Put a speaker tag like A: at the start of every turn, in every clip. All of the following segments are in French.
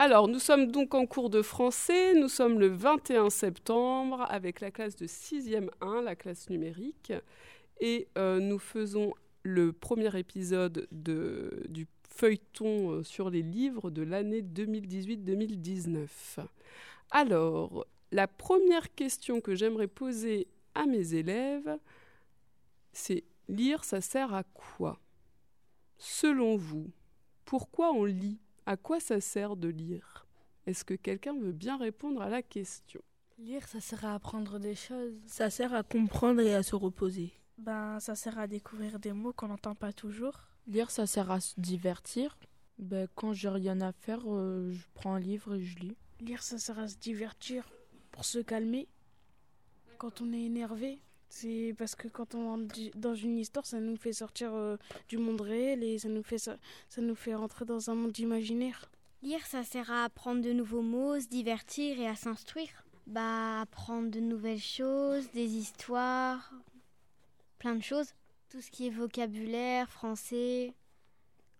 A: Alors, nous sommes donc en cours de français. Nous sommes le 21 septembre avec la classe de 6e 1, la classe numérique. Et euh, nous faisons le premier épisode de, du feuilleton euh, sur les livres de l'année 2018-2019. Alors, la première question que j'aimerais poser à mes élèves, c'est lire, ça sert à quoi? Selon vous, pourquoi on lit? À quoi ça sert de lire? Est-ce que quelqu'un veut bien répondre à la question?
B: Lire, ça sert à apprendre des choses.
C: Ça sert à comprendre et à se reposer.
B: Ben, ça sert à découvrir des mots qu'on n'entend pas toujours.
D: Lire, ça sert à se divertir. Ben, quand j'ai rien à faire, euh, je prends un livre et je lis.
B: Lire, ça sert à se divertir, pour se calmer. Quand on est énervé, c'est parce que quand on rentre dans une histoire, ça nous fait sortir euh, du monde réel et ça nous, fait, ça, ça nous fait rentrer dans un monde imaginaire.
E: Lire, ça sert à apprendre de nouveaux mots, se divertir et à s'instruire. Bah, apprendre de nouvelles choses, des histoires, plein de choses. Tout ce qui est vocabulaire, français,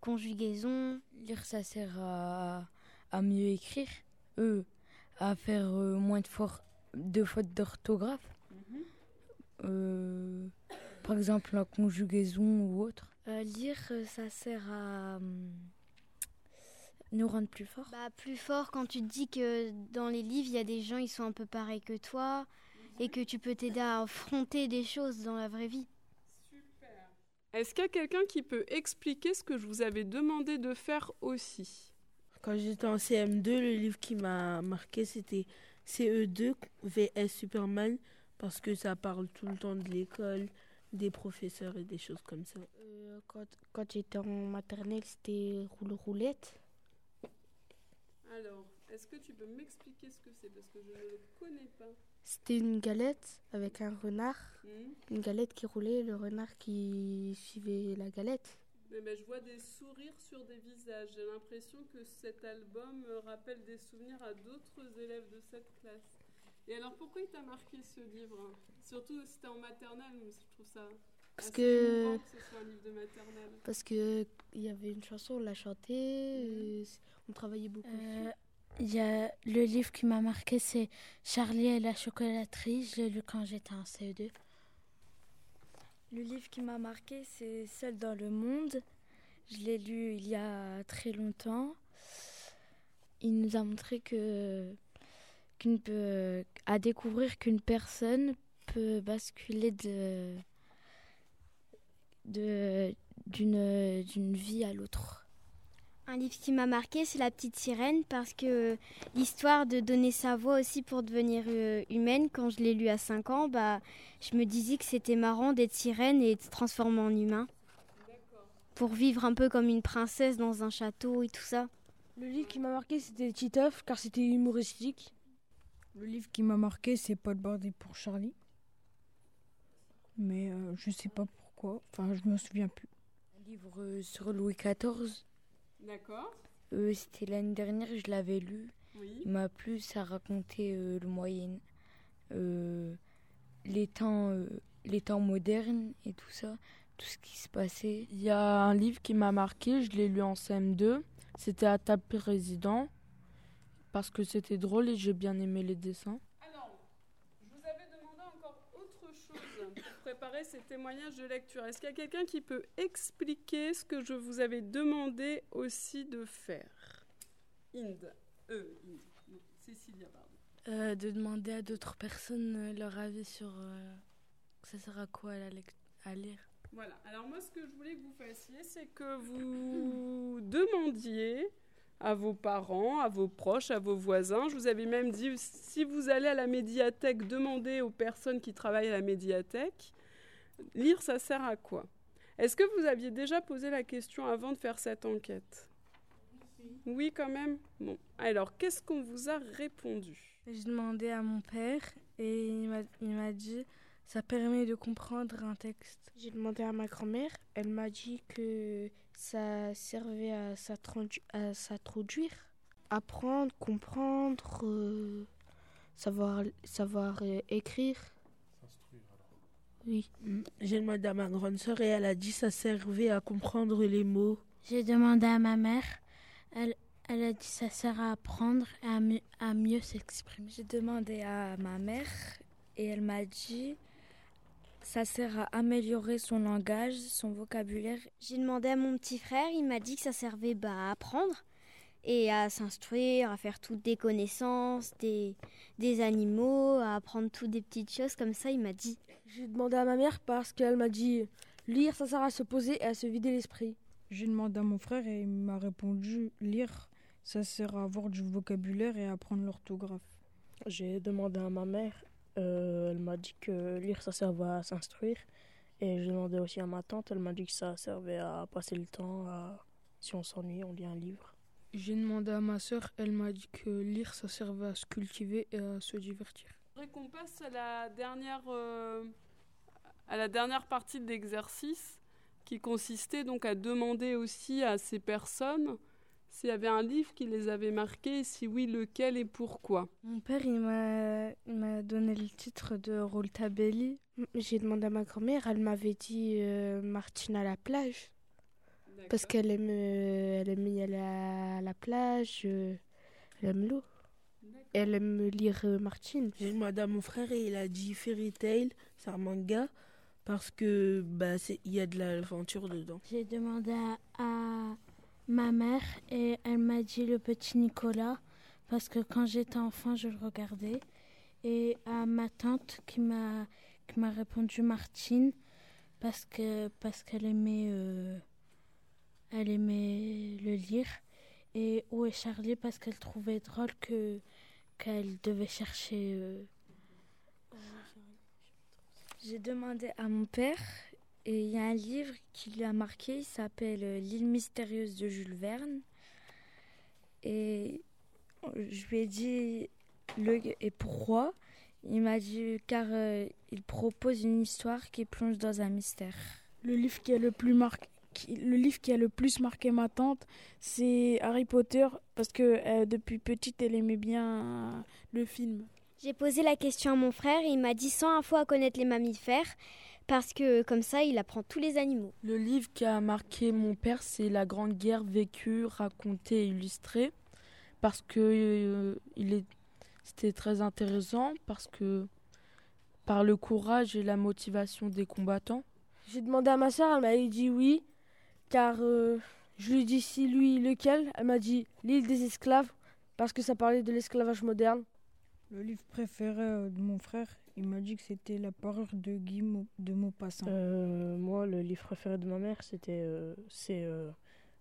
E: conjugaison.
F: Lire, ça sert à, à mieux écrire, euh, à faire euh, moins de, de fautes d'orthographe. Euh, par exemple, la conjugaison ou autre.
G: Euh, lire, ça sert à nous rendre plus forts.
E: Bah, plus fort quand tu te dis que dans les livres, il y a des gens, ils sont un peu pareils que toi et que tu peux t'aider à affronter des choses dans la vraie vie.
A: Est-ce qu'il y a quelqu'un qui peut expliquer ce que je vous avais demandé de faire aussi?
C: Quand j'étais en CM2, le livre qui m'a marqué, c'était CE2 VS Superman, parce que ça parle tout le temps de l'école, des professeurs et des choses comme ça.
B: Euh, quand quand j'étais en maternelle, c'était roule-roulette.
A: Alors, est-ce que tu peux m'expliquer ce que c'est? Parce que je ne le connais pas.
B: C'était une galette avec un renard. Mmh. Une galette qui roulait, le renard qui suivait la galette.
A: Mais ben, je vois des sourires sur des visages. J'ai l'impression que cet album rappelle des souvenirs à d'autres élèves de cette classe. Et alors, pourquoi il t'a marqué ce livre? Surtout si t'es en maternelle, je trouve ça.
B: Parce que,
A: que ce soit un livre de maternelle.
B: Parce que il y avait une chanson, on l'a chantée, mmh. on travaillait beaucoup.
G: Euh, il y a le livre qui m'a marqué, c'est Charlie et la chocolaterie. Je l'ai lu quand j'étais en CE2.
F: Le livre qui m'a marqué, c'est Seul dans le monde. Je l'ai lu il y a très longtemps. Il nous a montré que qu'une peut à découvrir qu'une personne peut basculer de de d'une d'une vie à l'autre.
E: Un livre qui m'a marqué, c'est La petite sirène, parce que l'histoire de donner sa voix aussi pour devenir euh, humaine, quand je l'ai lu à 5 ans, bah, je me disais que c'était marrant d'être sirène et de se transformer en humain. Pour vivre un peu comme une princesse dans un château et tout ça.
B: Le livre qui m'a marqué, c'était Titeuf, car c'était humoristique.
H: Le livre qui m'a marqué, c'est Paul Bordé pour Charlie. Mais euh, je sais pas pourquoi, enfin je me souviens plus.
F: Un livre euh, sur Louis XIV.
A: D'accord.
F: Euh, C'était l'année dernière, je l'avais lu. Oui. Il m'a plu, ça racontait euh, le moyen, euh, les temps, euh, les temps modernes et tout ça, tout ce qui se passait.
D: Il y a un livre qui m'a marqué, je l'ai lu en CM2. C'était à table président parce que c'était drôle et j'ai bien aimé les dessins.
A: préparer ces témoignages de lecture. Est-ce qu'il y a quelqu'un qui peut expliquer ce que je vous avais demandé aussi de faire? Inde. Euh, Inde. Cécilia, pardon.
B: Euh, de demander à d'autres personnes euh, leur avis sur euh, ça sert à quoi à, la à lire?
A: Voilà. Alors moi, ce que je voulais que vous fassiez, c'est que vous demandiez à vos parents, à vos proches, à vos voisins. Je vous avais même dit, si vous allez à la médiathèque, demandez aux personnes qui travaillent à la médiathèque. Lire, ça sert à quoi? Est-ce que vous aviez déjà posé la question avant de faire cette enquête?
B: Oui.
A: Oui, quand même? Bon. Alors, qu'est-ce qu'on vous a répondu?
B: J'ai demandé à mon père et il m'a dit ça permet de comprendre un texte. J'ai demandé à ma grand-mère, elle m'a dit que ça servait à s'introduire, apprendre, comprendre, euh, savoir, savoir euh, écrire. Oui.
C: Mm. J'ai demandé à ma grande sœur et elle a dit ça servait à comprendre les mots.
G: J'ai demandé à ma mère, elle, Elle a dit ça sert à apprendre et à mieux, à mieux s'exprimer.
F: J'ai demandé à ma mère et elle m'a dit ça sert à améliorer son langage, son vocabulaire.
E: J'ai demandé à mon petit frère, il m'a dit que ça servait bah, à apprendre et à s'instruire, à faire toutes des connaissances, des, des animaux, à apprendre toutes des petites choses comme ça, il m'a dit.
I: J'ai demandé à ma mère parce qu'elle m'a dit lire, ça sert à se poser et à se vider l'esprit.
H: J'ai demandé à mon frère et il m'a répondu lire, ça sert à avoir du vocabulaire et à apprendre l'orthographe.
J: J'ai demandé à ma mère, euh, elle m'a dit que lire ça servait à s'instruire. Et j'ai demandé aussi à ma tante, elle m'a dit que ça servait à passer le temps, à... si on s'ennuie, on lit un livre.
D: J'ai demandé à ma sœur, elle m'a dit que lire ça servait à se cultiver et à se divertir.
A: Je voudrais qu'on passe à la dernière, euh, à la dernière partie de l'exercice qui consistait donc à demander aussi à ces personnes s'il y avait un livre qui les avait marqués, si oui, lequel et pourquoi.
B: Mon père, il m'a, il m'a donné le titre de Rouletabelli. J'ai demandé à ma grand-mère, elle m'avait dit euh, Martine à la plage. Parce qu'elle aime, euh, elle aime y aller à la plage, euh, elle aime l'eau. Elle aime lire Martine.
C: J'ai demandé à mon frère et il a dit Fairy Tail, c'est un manga, parce que bah, c'est- il y a de l'aventure dedans.
G: J'ai demandé à, à ma mère et elle m'a dit le petit Nicolas parce que quand j'étais enfant je le regardais. Et à ma tante qui m'a qui m'a répondu Martine parce que parce qu'elle aimait euh, elle aimait le lire. Et où est Charlie parce qu'elle trouvait drôle que qu'elle devait chercher euh,
F: J'ai demandé à mon père et il y a un livre qui lui a marqué, il s'appelle euh, L'île mystérieuse de Jules Verne. Et je lui ai dit le et pourquoi. Il m'a dit car euh, il propose une histoire qui plonge dans un mystère.
H: Le livre qui a le plus marqué le livre qui a le plus marqué ma tante, c'est Harry Potter parce que euh, depuis petite elle aimait bien euh, le film.
E: J'ai posé la question à mon frère et il m'a dit 101 fois à connaître les mammifères parce que comme ça il apprend tous les animaux.
D: Le livre qui a marqué mon père, c'est La Grande Guerre vécue, racontée et illustrée. Parce que euh, il est, c'était très intéressant, parce que par le courage et la motivation des combattants.
I: J'ai demandé à ma soeur, elle m'a dit oui, car euh, je lui ai dit si lui lequel? Elle m'a dit l'île des esclaves, parce que ça parlait de l'esclavage moderne.
H: Le livre préféré euh, de mon frère, il m'a dit que c'était La parure de Guy de Maupassant.
J: Euh, moi, le livre préféré de ma mère, c'était euh, c'est euh,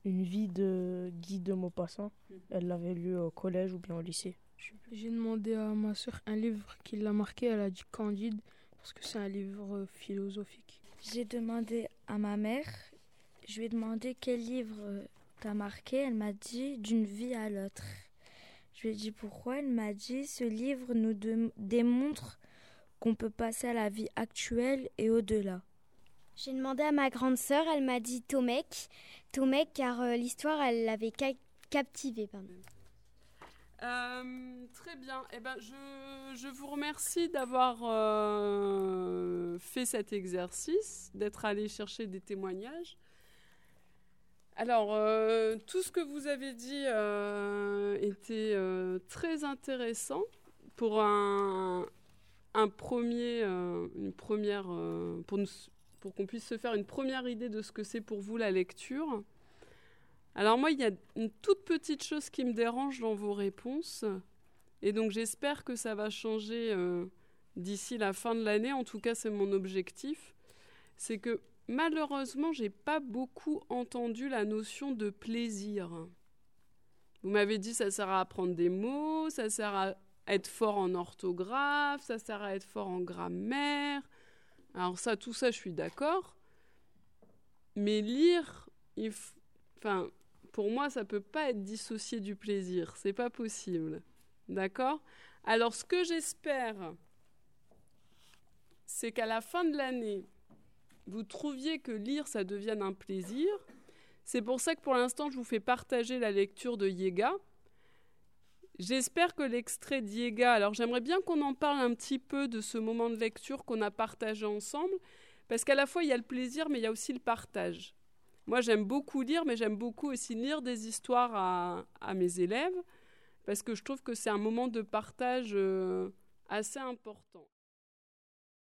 J: Une vie de Guy de Maupassant. Elle l'avait lu au collège ou bien au lycée.
D: J'ai demandé à ma sœur un livre qui l'a marqué, elle a dit Candide, parce que c'est un livre philosophique.
F: J'ai demandé à ma mère, je lui ai demandé quel livre t'as marqué. Elle m'a dit d'une vie à l'autre. Je lui ai dit pourquoi. Elle m'a dit ce livre nous démontre qu'on peut passer à la vie actuelle et au-delà.
E: J'ai demandé à ma grande sœur, elle m'a dit Tomek. Tomek car euh, l'histoire elle l'avait ca- captivée. Pardon.
A: Euh, très bien. Eh ben, je, je vous remercie d'avoir euh, fait cet exercice, d'être allé chercher des témoignages. Alors, euh, tout ce que vous avez dit euh, était euh, très intéressant pour un, un premier, euh, une première, euh, pour, nous- pour qu'on puisse se faire une première idée de ce que c'est pour vous la lecture. Alors moi, il y a une toute petite chose qui me dérange dans vos réponses, et donc j'espère que ça va changer euh, d'ici la fin de l'année. En tout cas, c'est mon objectif. C'est que malheureusement, j'ai pas beaucoup entendu la notion de plaisir. Vous m'avez dit ça sert à apprendre des mots, ça sert à être fort en orthographe, ça sert à être fort en grammaire. Alors ça, tout ça, je suis d'accord. Mais lire, enfin, pour moi, ça peut pas être dissocié du plaisir. C'est pas possible. D'accord? Alors, ce que j'espère, c'est qu'à la fin de l'année, vous trouviez que lire, ça devienne un plaisir. C'est pour ça que pour l'instant, je vous fais partager la lecture de Yega. J'espère que l'extrait de Yega, alors j'aimerais bien qu'on en parle un petit peu de ce moment de lecture qu'on a partagé ensemble, parce qu'à la fois il y a le plaisir, mais il y a aussi le partage. Moi, j'aime beaucoup lire, mais j'aime beaucoup aussi lire des histoires à, à, mes élèves, parce que je trouve que c'est un moment de partage assez important.